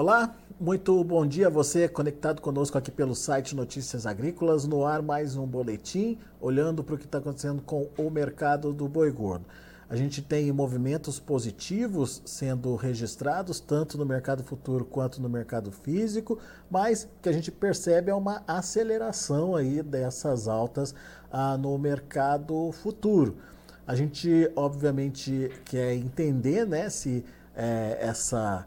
Olá, muito bom dia a você conectado conosco aqui pelo site Notícias Agrícolas. No ar, mais um boletim olhando para o que está acontecendo com o mercado do boi gordo. A gente tem movimentos positivos sendo registrados, tanto no mercado futuro quanto no mercado físico, mas o que a gente percebe é uma aceleração aí dessas altas ah, no mercado futuro. A gente, obviamente, quer entender né, se é, essa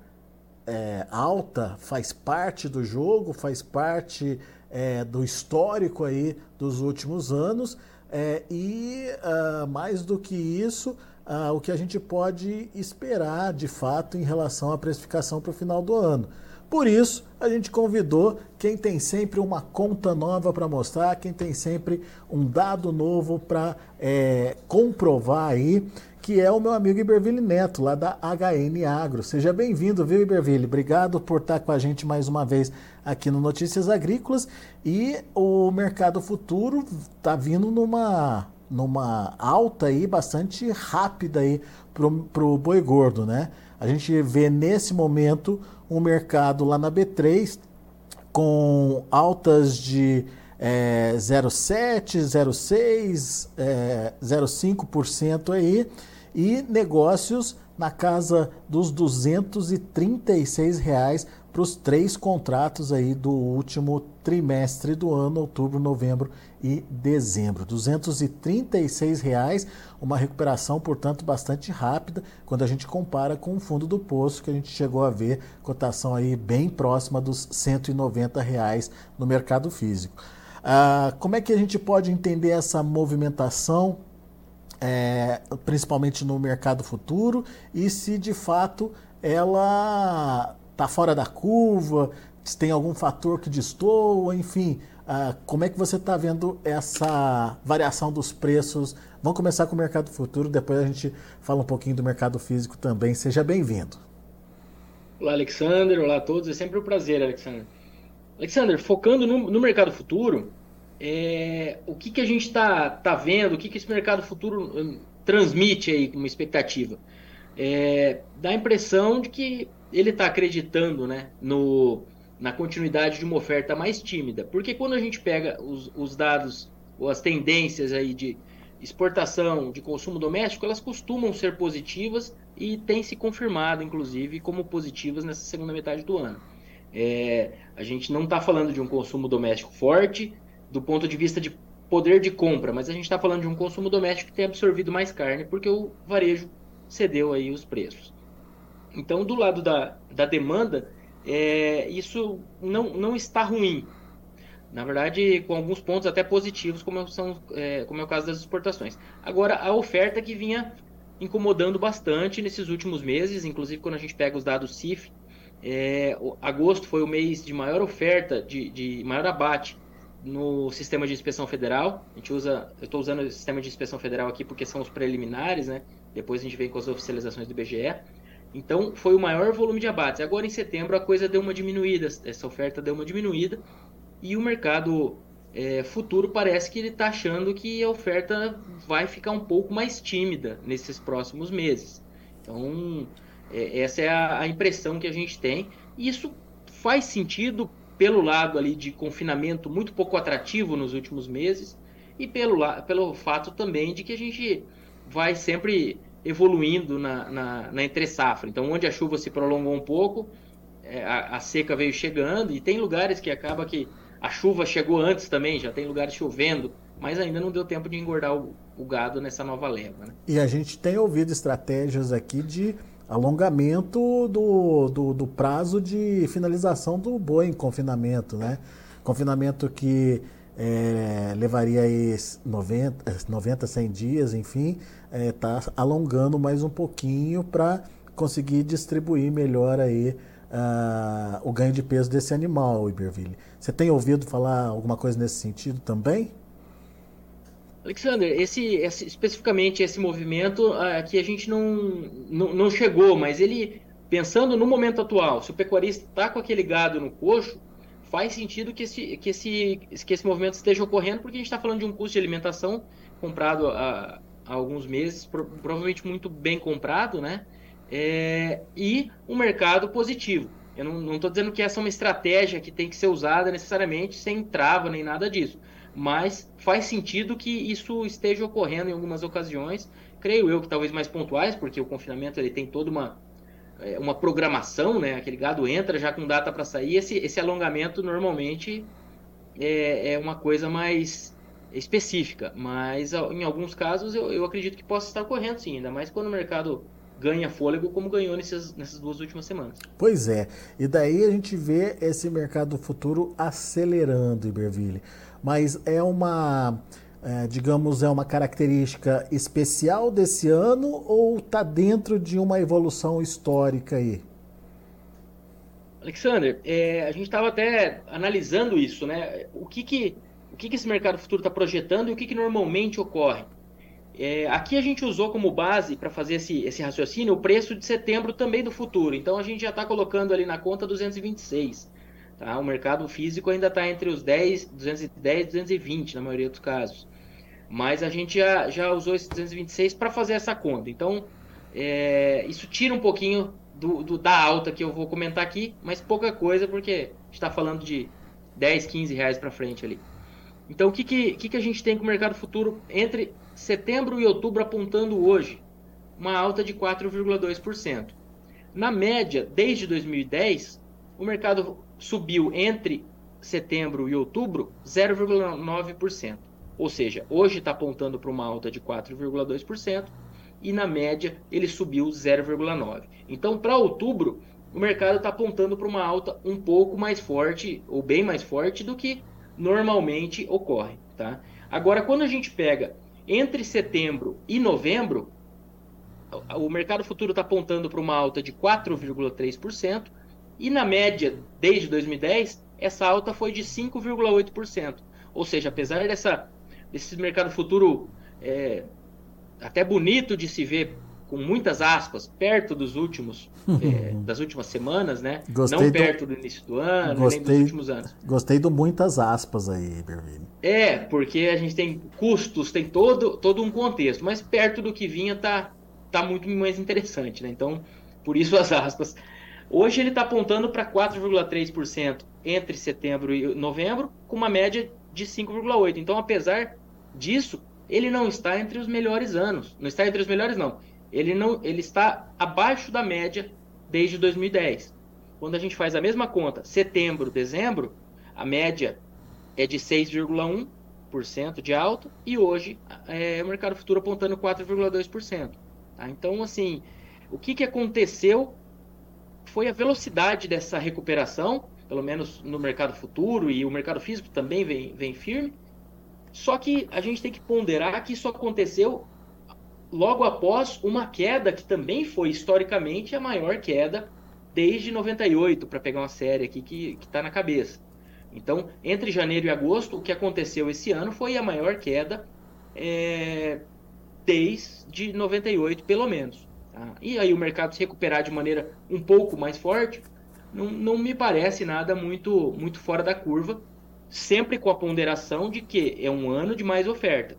é, alta faz parte do jogo, faz parte é, do histórico aí dos últimos anos é, e uh, mais do que isso, uh, o que a gente pode esperar de fato em relação à precificação para o final do ano. Por isso, a gente convidou quem tem sempre uma conta nova para mostrar, quem tem sempre um dado novo para é, comprovar aí que é o meu amigo Iberville Neto, lá da HN Agro. Seja bem-vindo, viu, Iberville? Obrigado por estar com a gente mais uma vez aqui no Notícias Agrícolas. E o mercado futuro está vindo numa, numa alta aí bastante rápida aí para o boi gordo, né? A gente vê nesse momento um mercado lá na B3 com altas de é, 0,7, 0,6, é, 0,5% aí e negócios na casa dos 236 reais para os três contratos aí do último trimestre do ano, outubro, novembro e dezembro. 236 reais, uma recuperação, portanto, bastante rápida quando a gente compara com o fundo do poço que a gente chegou a ver cotação aí bem próxima dos 190 reais no mercado físico. Ah, como é que a gente pode entender essa movimentação? é, principalmente no mercado futuro, e se de fato ela está fora da curva, se tem algum fator que destoa, enfim, uh, como é que você está vendo essa variação dos preços? Vamos começar com o mercado futuro, depois a gente fala um pouquinho do mercado físico também. Seja bem-vindo. Olá, Alexander. Olá a todos. É sempre um prazer, Alexander. Alexander, focando no, no mercado futuro, é, o que, que a gente está tá vendo, o que, que esse mercado futuro hum, transmite aí como expectativa? É, dá a impressão de que ele está acreditando né, no, na continuidade de uma oferta mais tímida. Porque quando a gente pega os, os dados ou as tendências aí de exportação, de consumo doméstico, elas costumam ser positivas e têm se confirmado, inclusive, como positivas nessa segunda metade do ano. É, a gente não está falando de um consumo doméstico forte, do ponto de vista de poder de compra, mas a gente está falando de um consumo doméstico que tem absorvido mais carne porque o varejo cedeu aí os preços. Então, do lado da, da demanda, é, isso não, não está ruim. Na verdade, com alguns pontos até positivos, como, são, é, como é o caso das exportações. Agora, a oferta que vinha incomodando bastante nesses últimos meses, inclusive quando a gente pega os dados CIF, é, agosto foi o mês de maior oferta, de, de maior abate no sistema de inspeção federal. A gente usa, eu estou usando o sistema de inspeção federal aqui porque são os preliminares, né? Depois a gente vem com as oficializações do IBGE. Então foi o maior volume de abates. Agora em setembro a coisa deu uma diminuída, essa oferta deu uma diminuída e o mercado é, futuro parece que ele está achando que a oferta vai ficar um pouco mais tímida nesses próximos meses. Então é, essa é a, a impressão que a gente tem. E isso faz sentido pelo lado ali de confinamento muito pouco atrativo nos últimos meses e pelo, pelo fato também de que a gente vai sempre evoluindo na, na, na entre safra. Então, onde a chuva se prolongou um pouco, é, a, a, seca veio chegando e tem lugares que acaba que a chuva chegou antes também, já tem lugares chovendo, mas ainda não deu tempo de engordar o, o gado nessa nova leva. Né? E a gente tem ouvido estratégias aqui de alongamento do, do, do, prazo de finalização do boi em confinamento, né? Confinamento que é, levaria aí 90, 90, 100 dias, enfim, está é, alongando mais um pouquinho para conseguir distribuir melhor aí uh, o ganho de peso desse animal, Iberville. Você tem ouvido falar alguma coisa nesse sentido também? Alexander, esse, esse, especificamente esse movimento uh, que a gente não, não, não, chegou, mas ele, pensando no momento atual, se o pecuarista está com aquele gado no coxo, faz sentido que esse, que esse, que esse movimento esteja ocorrendo, porque a gente está falando de um custo de alimentação comprado há, há alguns meses, provavelmente muito bem comprado, né? É, e um mercado positivo. Eu não estou dizendo que essa é uma estratégia que tem que ser usada necessariamente sem trava nem nada disso. Mas faz sentido que isso esteja ocorrendo em algumas ocasiões. Creio eu que talvez mais pontuais, porque o confinamento ele tem toda uma, uma programação, né? Aquele gado entra já com data para sair. Esse, esse alongamento normalmente é, é uma coisa mais específica, mas em alguns casos eu, eu acredito que possa estar ocorrendo sim, ainda mais quando o mercado ganha fôlego como ganhou nessas, nessas duas últimas semanas. Pois é, e daí a gente vê esse mercado futuro acelerando, Iberville. Mas é uma, é, digamos, é uma característica especial desse ano ou está dentro de uma evolução histórica aí? Alexander, é, a gente estava até analisando isso, né? O que que, o que, que esse mercado futuro está projetando e o que, que normalmente ocorre? É, aqui a gente usou como base para fazer esse, esse raciocínio o preço de setembro também do futuro. Então a gente já está colocando ali na conta 226. Tá? O mercado físico ainda está entre os 10, 210 e 220 na maioria dos casos. Mas a gente já, já usou esse 226 para fazer essa conta. Então é, isso tira um pouquinho do, do, da alta que eu vou comentar aqui, mas pouca coisa porque está falando de 10, 15 reais para frente ali. Então o que, que, que, que a gente tem com o mercado futuro entre setembro e outubro apontando hoje uma alta de 4,2%. Na média, desde 2010, o mercado subiu entre setembro e outubro 0,9%. Ou seja, hoje está apontando para uma alta de 4,2% e na média ele subiu 0,9%. Então, para outubro, o mercado está apontando para uma alta um pouco mais forte, ou bem mais forte, do que normalmente ocorre. Tá? Agora, quando a gente pega entre setembro e novembro, o mercado futuro está apontando para uma alta de 4,3%, e na média, desde 2010, essa alta foi de 5,8%. Ou seja, apesar dessa, desse mercado futuro é, até bonito de se ver com muitas aspas, perto dos últimos, é, das últimas semanas, né? Gostei Não perto do... do início do ano, gostei, nem dos últimos anos. Gostei do muitas aspas aí, Bervini. É, porque a gente tem custos, tem todo, todo um contexto, mas perto do que vinha tá, tá muito mais interessante, né? Então, por isso as aspas. Hoje ele está apontando para 4,3% entre setembro e novembro, com uma média de 5,8%. Então, apesar disso, ele não está entre os melhores anos. Não está entre os melhores, não ele, não, ele está abaixo da média desde 2010. Quando a gente faz a mesma conta, setembro, dezembro, a média é de 6,1% de alta e hoje é, o mercado futuro apontando 4,2%. Tá? Então, assim, o que, que aconteceu foi a velocidade dessa recuperação, pelo menos no mercado futuro e o mercado físico também vem, vem firme. Só que a gente tem que ponderar que isso aconteceu logo após uma queda que também foi historicamente a maior queda desde 98, para pegar uma série aqui que está na cabeça. Então, entre janeiro e agosto, o que aconteceu esse ano foi a maior queda é, desde 98, pelo menos. Tá? E aí o mercado se recuperar de maneira um pouco mais forte, não, não me parece nada muito, muito fora da curva, sempre com a ponderação de que é um ano de mais oferta.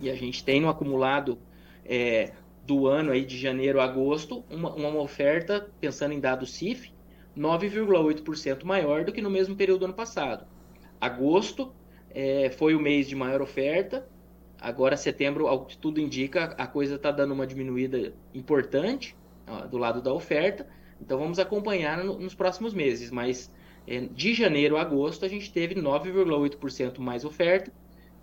E a gente tem no acumulado é, do ano aí de janeiro a agosto, uma, uma oferta, pensando em dados CIF, 9,8% maior do que no mesmo período do ano passado. Agosto é, foi o mês de maior oferta, agora setembro, ao que tudo indica, a coisa está dando uma diminuída importante ó, do lado da oferta, então vamos acompanhar no, nos próximos meses, mas de janeiro a agosto a gente teve 9,8% mais oferta,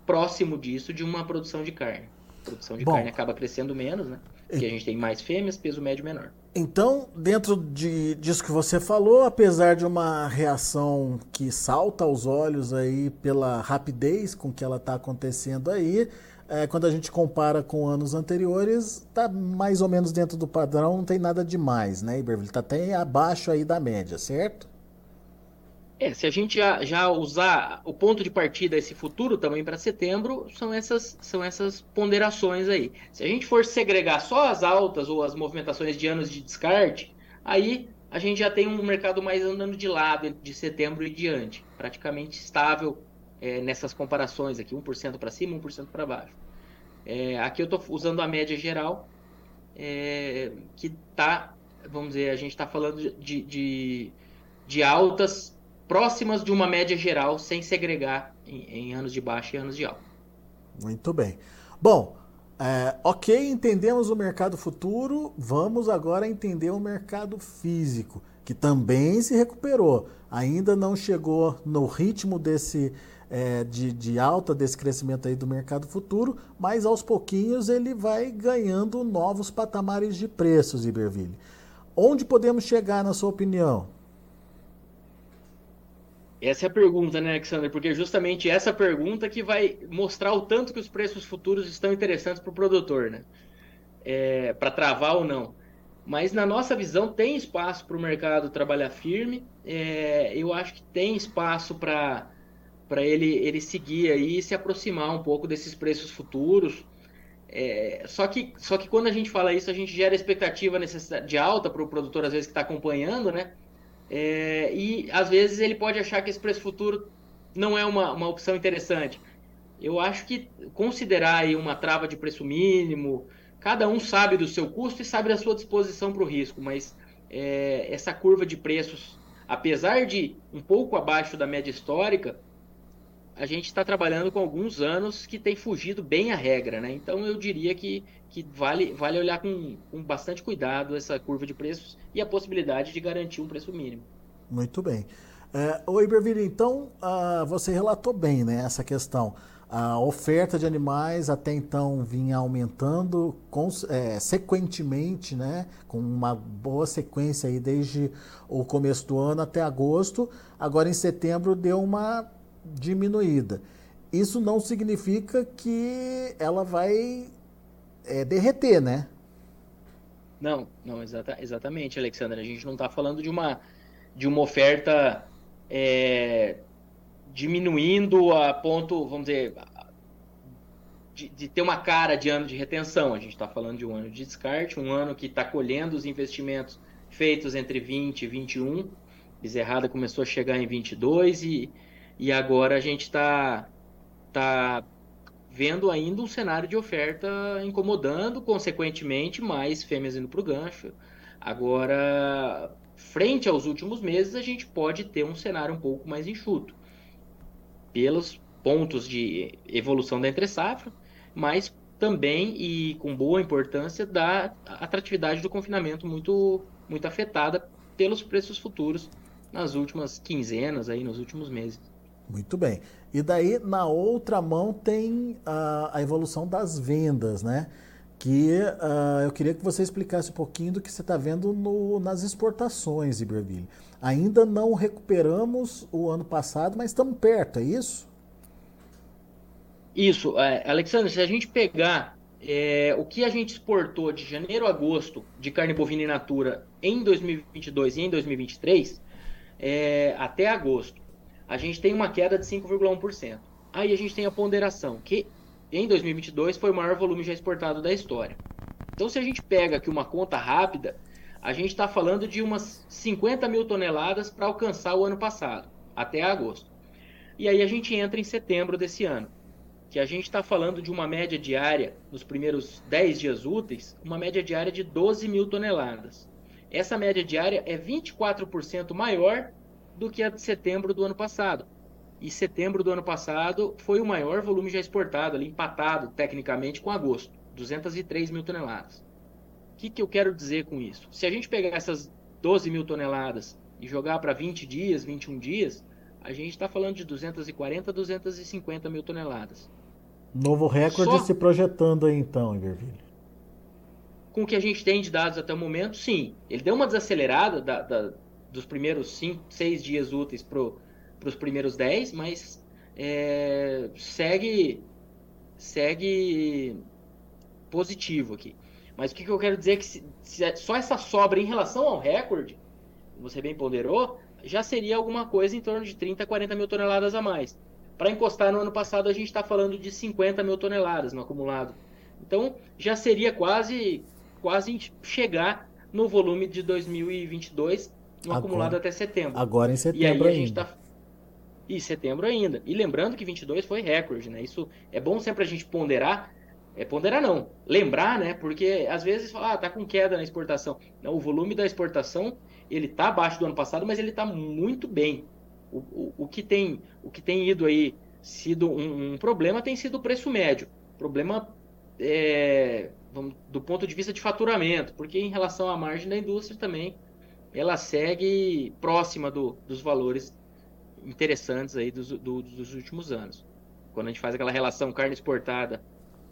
próximo disso de uma produção de carne produção de Bom, carne acaba crescendo menos, né? Porque a gente tem mais fêmeas, peso médio menor. Então, dentro de, disso que você falou, apesar de uma reação que salta aos olhos aí pela rapidez com que ela está acontecendo aí, é, quando a gente compara com anos anteriores, está mais ou menos dentro do padrão, não tem nada demais, né, Iberville? Está até abaixo aí da média, certo? É, se a gente já, já usar o ponto de partida, esse futuro também para setembro, são essas, são essas ponderações aí. Se a gente for segregar só as altas ou as movimentações de anos de descarte, aí a gente já tem um mercado mais andando de lado de setembro e diante, praticamente estável é, nessas comparações aqui, 1% para cima, 1% para baixo. É, aqui eu estou usando a média geral, é, que está, vamos dizer, a gente está falando de, de de altas próximas de uma média geral, sem segregar em, em anos de baixa e anos de alta. Muito bem. Bom, é, ok, entendemos o mercado futuro, vamos agora entender o mercado físico, que também se recuperou. Ainda não chegou no ritmo desse é, de, de, alta desse crescimento aí do mercado futuro, mas aos pouquinhos ele vai ganhando novos patamares de preços, Iberville. Onde podemos chegar, na sua opinião? Essa é a pergunta, né, Alexander? Porque justamente essa pergunta que vai mostrar o tanto que os preços futuros estão interessantes para o produtor, né? É, para travar ou não. Mas na nossa visão tem espaço para o mercado trabalhar firme. É, eu acho que tem espaço para para ele, ele seguir aí e se aproximar um pouco desses preços futuros. É, só, que, só que quando a gente fala isso, a gente gera expectativa de alta para o produtor, às vezes, que está acompanhando, né? É, e às vezes ele pode achar que esse preço futuro não é uma, uma opção interessante. Eu acho que considerar aí uma trava de preço mínimo, cada um sabe do seu custo e sabe da sua disposição para o risco, mas é, essa curva de preços, apesar de um pouco abaixo da média histórica, a gente está trabalhando com alguns anos que tem fugido bem a regra, né? Então eu diria que, que vale, vale olhar com, com bastante cuidado essa curva de preços e a possibilidade de garantir um preço mínimo. Muito bem. É, o Iberville, então uh, você relatou bem né, essa questão. A oferta de animais até então vinha aumentando é, sequentemente, né, com uma boa sequência aí desde o começo do ano até agosto. Agora em setembro deu uma diminuída. Isso não significa que ela vai é, derreter, né? Não, não, exata, exatamente, Alexandre. A gente não está falando de uma, de uma oferta é, diminuindo a ponto, vamos dizer, de, de, ter uma cara de ano de retenção. A gente está falando de um ano de descarte, um ano que está colhendo os investimentos feitos entre 20 e 21. Bezerrada começou a chegar em 22 e, e agora a gente está tá vendo ainda um cenário de oferta incomodando, consequentemente, mais fêmeas indo para o gancho. Agora, frente aos últimos meses, a gente pode ter um cenário um pouco mais enxuto, pelos pontos de evolução da entre-safra, mas também e com boa importância da atratividade do confinamento muito, muito afetada pelos preços futuros nas últimas quinzenas, aí, nos últimos meses. Muito bem. E daí, na outra mão, tem a, a evolução das vendas, né? Que uh, eu queria que você explicasse um pouquinho do que você está vendo no, nas exportações, Iberville. Ainda não recuperamos o ano passado, mas estamos perto, é isso? Isso. É, Alexandre, se a gente pegar é, o que a gente exportou de janeiro a agosto de carne bovina in natura em 2022 e em 2023, é, até agosto, a gente tem uma queda de 5,1%. Aí a gente tem a ponderação, que em 2022 foi o maior volume já exportado da história. Então, se a gente pega aqui uma conta rápida, a gente está falando de umas 50 mil toneladas para alcançar o ano passado, até agosto. E aí a gente entra em setembro desse ano, que a gente está falando de uma média diária, nos primeiros 10 dias úteis, uma média diária de 12 mil toneladas. Essa média diária é 24% maior do que a de setembro do ano passado. E setembro do ano passado foi o maior volume já exportado, ali, empatado tecnicamente com agosto, 203 mil toneladas. O que, que eu quero dizer com isso? Se a gente pegar essas 12 mil toneladas e jogar para 20 dias, 21 dias, a gente está falando de 240 a 250 mil toneladas. Novo recorde Só... se projetando aí então, Iverville. Com o que a gente tem de dados até o momento, sim. Ele deu uma desacelerada da, da dos primeiros 5, 6 dias úteis para os primeiros 10, mas é, segue, segue positivo aqui. Mas o que, que eu quero dizer é que se, se é só essa sobra em relação ao recorde, você bem ponderou, já seria alguma coisa em torno de 30, 40 mil toneladas a mais. Para encostar no ano passado, a gente está falando de 50 mil toneladas no acumulado. Então, já seria quase, quase chegar no volume de 2022 agora, acumulado até setembro. Agora em setembro e ainda. Tá... E setembro ainda. E lembrando que 22 foi recorde, né? Isso é bom sempre a gente ponderar. É ponderar não, lembrar, né? Porque às vezes fala, ah, tá com queda na exportação. Não, o volume da exportação ele está abaixo do ano passado, mas ele está muito bem. O, o, o, que tem, o que tem ido aí sido um, um problema tem sido o preço médio. Problema é, do ponto de vista de faturamento, porque em relação à margem da indústria também, ela segue próxima do, dos valores interessantes aí dos, do, dos últimos anos. Quando a gente faz aquela relação carne exportada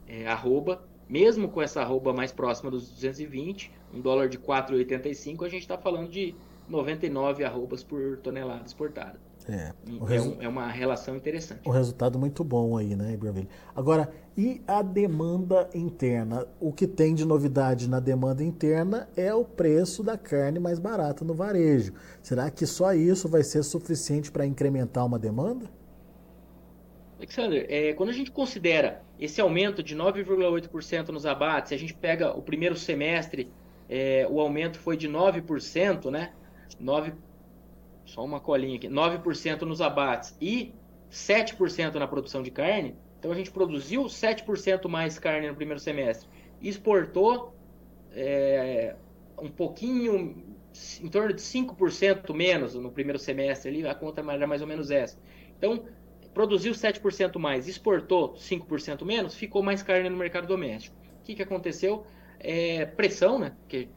é, arroba, mesmo com essa arroba mais próxima dos 220, um dólar de 4,85, a gente está falando de 99 arrobas por tonelada exportada. É, é, um, é, uma relação interessante. Um resultado muito bom aí, né, Ibrahim? Agora, e a demanda interna? O que tem de novidade na demanda interna é o preço da carne mais barata no varejo. Será que só isso vai ser suficiente para incrementar uma demanda? Alexander, é, quando a gente considera esse aumento de 9,8% nos abates, a gente pega o primeiro semestre, é, o aumento foi de 9%, né? 9, só uma colinha aqui, 9% nos abates e 7% na produção de carne. Então a gente produziu 7% mais carne no primeiro semestre. Exportou é, um pouquinho, em torno de 5% menos no primeiro semestre ali, a conta era mais ou menos essa. Então, produziu 7% mais, exportou 5% menos, ficou mais carne no mercado doméstico. O que, que aconteceu? É, pressão, né? Que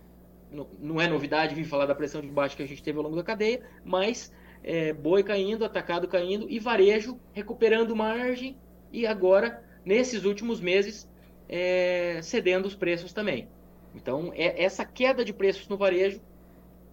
não é novidade vir falar da pressão de baixo que a gente teve ao longo da cadeia, mas é, boi caindo, atacado caindo e varejo recuperando margem e agora, nesses últimos meses, é, cedendo os preços também. Então, é, essa queda de preços no varejo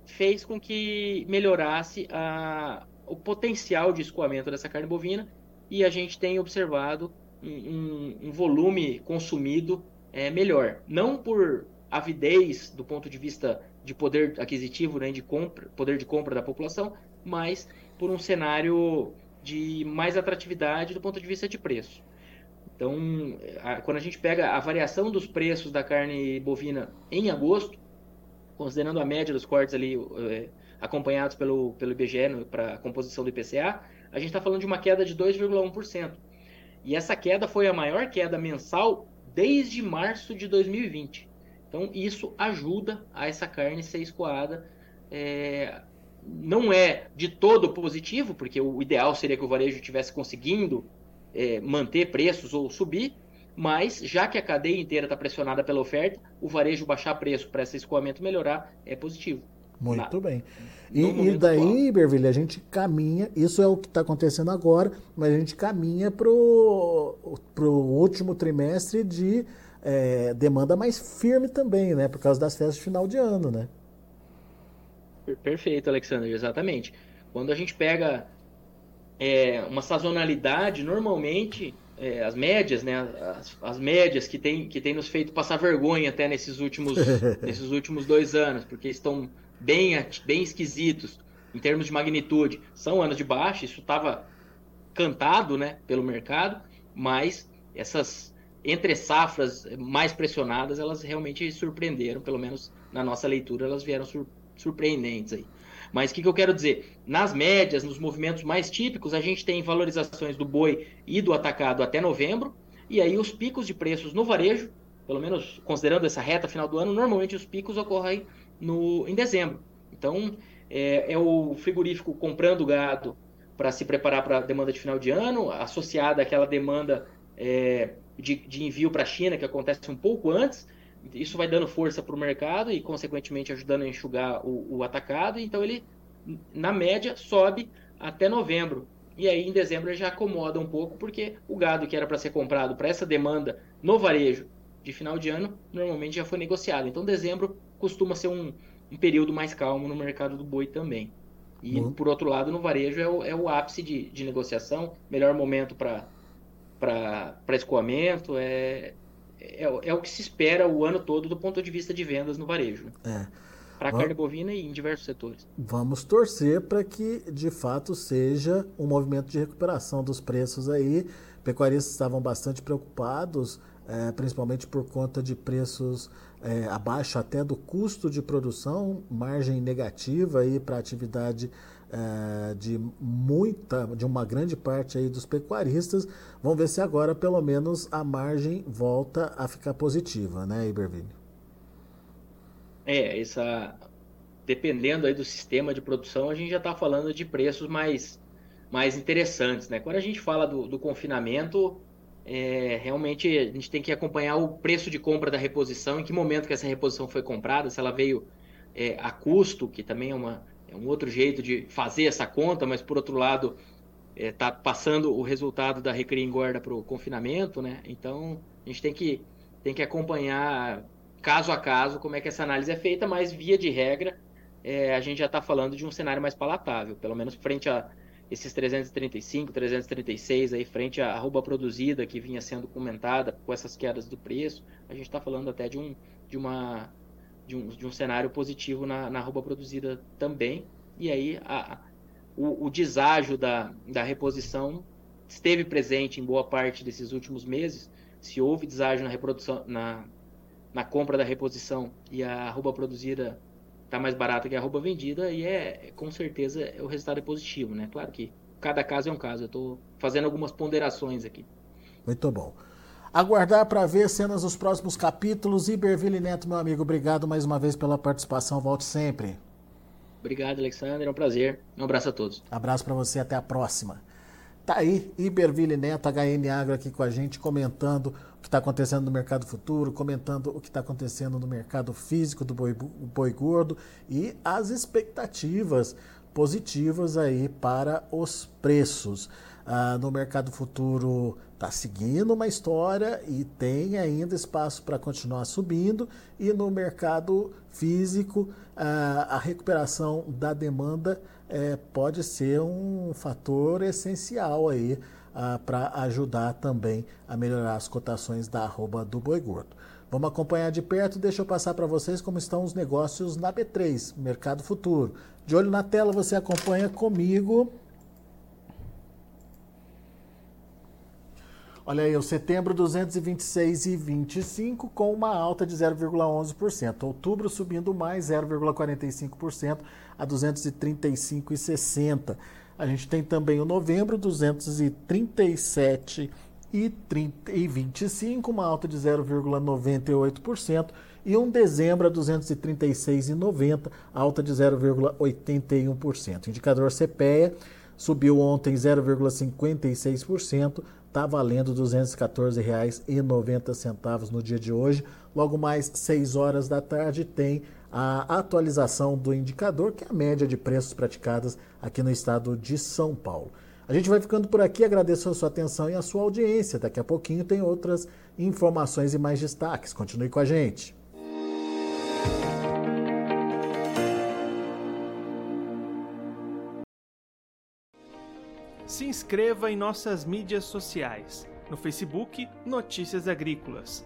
fez com que melhorasse a, o potencial de escoamento dessa carne bovina e a gente tem observado um, um, um volume consumido é, melhor. Não por avidez do ponto de vista de poder aquisitivo, né, de compra, poder de compra da população, mas por um cenário de mais atratividade do ponto de vista de preço. Então, a, quando a gente pega a variação dos preços da carne bovina em agosto, considerando a média dos cortes ali é, acompanhados pelo, pelo IBGE para a composição do IPCA, a gente está falando de uma queda de 2,1%. E essa queda foi a maior queda mensal desde março de 2020. Então, isso ajuda a essa carne ser escoada. É, não é de todo positivo, porque o ideal seria que o varejo estivesse conseguindo é, manter preços ou subir, mas já que a cadeia inteira está pressionada pela oferta, o varejo baixar preço para esse escoamento melhorar é positivo. Muito bem. E, e daí, Bervilha, a gente caminha, isso é o que está acontecendo agora, mas a gente caminha para o último trimestre de é, demanda mais firme também, né? Por causa das festas de final de ano, né? Perfeito, Alexandre, exatamente. Quando a gente pega é, uma sazonalidade, normalmente é, as médias, né, as, as, médias que tem, que tem nos feito passar vergonha até nesses últimos, nesses últimos dois anos, porque estão bem, bem esquisitos em termos de magnitude. São anos de baixa, isso estava cantado né, pelo mercado, mas essas entre safras mais pressionadas, elas realmente surpreenderam, pelo menos na nossa leitura, elas vieram sur surpreendentes aí. Mas o que, que, eu quero dizer? Nas médias, nos movimentos mais típicos, a gente tem valorizações do boi e do atacado até novembro, e aí os picos de preços no varejo, pelo menos considerando essa reta final do ano, normalmente os picos ocorrem no, em dezembro. Então, é, é o frigorífico comprando gado para se preparar para a demanda de final de ano, associada àquela demanda é, de, de, envio para a China, que acontece um pouco antes. Isso vai dando força para o mercado e, consequentemente, ajudando a enxugar o, o atacado. Então, ele, na média, sobe até novembro. E aí, em dezembro, ele já acomoda um pouco, porque o gado que era para ser comprado para essa demanda no varejo de final de ano, normalmente já foi negociado. Então, dezembro costuma ser um, um período mais calmo no mercado do boi também. E, uhum. por outro lado, no varejo é o, é o ápice de, de negociação, melhor momento para escoamento, é, é, é, o que se espera o ano todo do ponto de vista de vendas no varejo. É. Para a carne bovina e em diversos setores. Vamos torcer para que, de fato, seja um movimento de recuperação dos preços aí. Pecuaristas estavam bastante preocupados, é, principalmente por conta de preços é, abaixo até do custo de produção, margem negativa aí para a atividade é, de muita, de uma grande parte aí dos pecuaristas. Vamos ver se agora pelo menos a margem volta a ficar positiva, né, Iberville? É, essa dependendo aí do sistema de produção, a gente já está falando de preços mais, mais interessantes. Né? Quando a gente fala do, do confinamento, é, realmente a gente tem que acompanhar o preço de compra da reposição, em que momento que essa reposição foi comprada, se ela veio é, a custo, que também é, uma, é um outro jeito de fazer essa conta, mas por outro lado está é, tá passando o resultado da recria engorda para o confinamento, né? Então a gente tem que, tem que acompanhar caso a caso como é que essa análise é feita, mas via de regra é, a gente já está falando de um cenário mais palatável, pelo menos frente a esses 335, 336 aí frente à arroba produzida que vinha sendo comentada com essas quedas do preço, a gente está falando até de um, de uma de um, de um cenário positivo na, na arroba produzida também. E aí a, o, o deságio da, da reposição esteve presente em boa parte desses últimos meses. Se houve deságio na reprodução, na, na compra da reposição e a arroba produzida está mais barata que a roupa vendida e é com certeza o resultado é positivo, né? Claro que cada caso é um caso. Eu estou fazendo algumas ponderações aqui. Muito bom. Aguardar para ver cenas dos próximos capítulos. Iberville Neto, meu amigo, obrigado mais uma vez pela participação. Volte sempre. Obrigado, Alexandre. É um prazer. Um abraço a todos. Abraço para você. Até a próxima. Tá aí, Iberville Neto, HN Agro aqui com a gente, comentando que está acontecendo no mercado futuro, comentando o que está acontecendo no mercado físico do boi, boi gordo e as expectativas positivas aí para os preços. Ah, no mercado futuro está seguindo uma história e tem ainda espaço para continuar subindo, e no mercado físico ah, a recuperação da demanda é, pode ser um fator essencial aí ah, para ajudar também a melhorar as cotações da arroba do boi gordo. Vamos acompanhar de perto, deixa eu passar para vocês como estão os negócios na B3, Mercado Futuro. De olho na tela, você acompanha comigo Olha aí, o setembro 226,25 com uma alta de 0,11%. Outubro subindo mais 0,45% a 235,60. A gente tem também o novembro 237,25, uma alta de 0,98% e um dezembro a 236,90, alta de 0,81%. Indicador CPEA subiu ontem 0,56%, está valendo R$ 214,90 no dia de hoje. Logo mais 6 horas da tarde tem a atualização do indicador, que é a média de preços praticadas aqui no estado de São Paulo. A gente vai ficando por aqui, agradeço a sua atenção e a sua audiência. Daqui a pouquinho tem outras informações e mais destaques. Continue com a gente. se inscreva em nossas mídias sociais. No Facebook, Notícias Agrícolas.